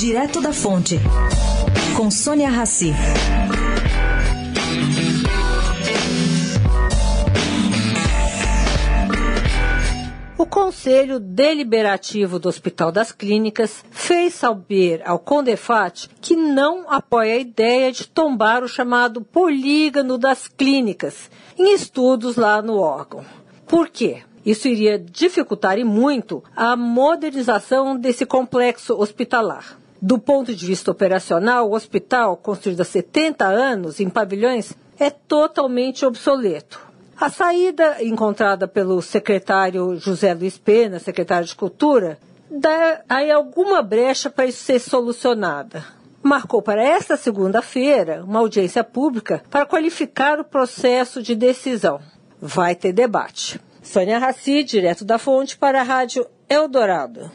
Direto da Fonte, com Sônia Rassi. O Conselho Deliberativo do Hospital das Clínicas fez saber ao Condefat que não apoia a ideia de tombar o chamado polígono das clínicas em estudos lá no órgão. Por quê? Isso iria dificultar e muito a modernização desse complexo hospitalar. Do ponto de vista operacional, o hospital, construído há 70 anos em pavilhões, é totalmente obsoleto. A saída encontrada pelo secretário José Luiz Pena, secretário de Cultura, dá aí alguma brecha para isso ser solucionada. Marcou para esta segunda-feira uma audiência pública para qualificar o processo de decisão. Vai ter debate. Sônia Raci, direto da fonte para a Rádio Eldorado.